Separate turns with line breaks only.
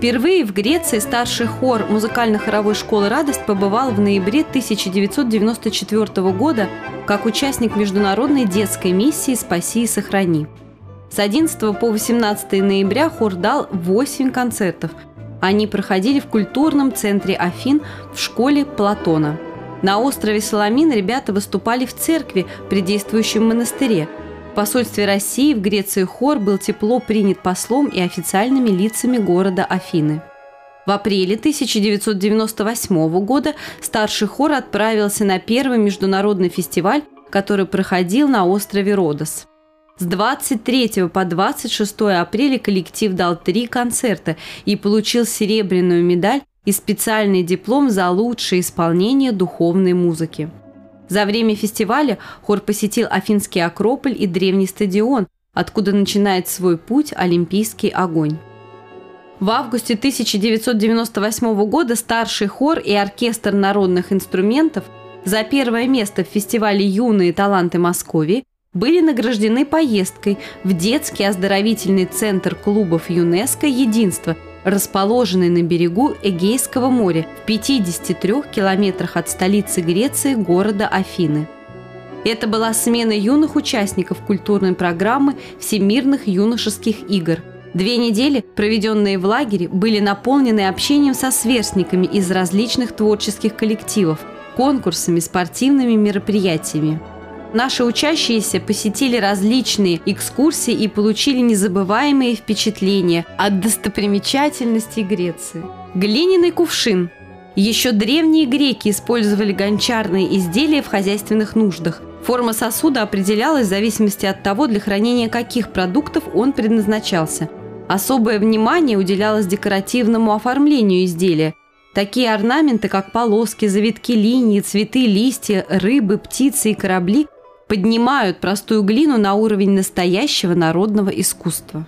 Впервые в Греции старший хор музыкально-хоровой школы «Радость» побывал в ноябре 1994 года как участник международной детской миссии «Спаси и сохрани». С 11 по 18 ноября хор дал 8 концертов. Они проходили в культурном центре Афин в школе Платона. На острове Соломин ребята выступали в церкви при действующем монастыре. В посольстве России в Греции хор был тепло принят послом и официальными лицами города Афины. В апреле 1998 года старший хор отправился на первый международный фестиваль, который проходил на острове Родос. С 23 по 26 апреля коллектив дал три концерта и получил серебряную медаль и специальный диплом за лучшее исполнение духовной музыки. За время фестиваля хор посетил Афинский Акрополь и древний стадион, откуда начинает свой путь Олимпийский огонь. В августе 1998 года старший хор и оркестр народных инструментов за первое место в фестивале «Юные таланты Москвы» были награждены поездкой в детский оздоровительный центр клубов ЮНЕСКО «Единство», расположенный на берегу Эгейского моря в 53 километрах от столицы Греции города Афины. Это была смена юных участников культурной программы Всемирных юношеских игр. Две недели, проведенные в лагере, были наполнены общением со сверстниками из различных творческих коллективов, конкурсами, спортивными мероприятиями. Наши учащиеся посетили различные экскурсии и получили незабываемые впечатления от достопримечательностей Греции. Глиняный кувшин. Еще древние греки использовали гончарные изделия в хозяйственных нуждах. Форма сосуда определялась в зависимости от того, для хранения каких продуктов он предназначался. Особое внимание уделялось декоративному оформлению изделия. Такие орнаменты, как полоски, завитки линии, цветы, листья, рыбы, птицы и корабли – поднимают простую глину на уровень настоящего народного искусства.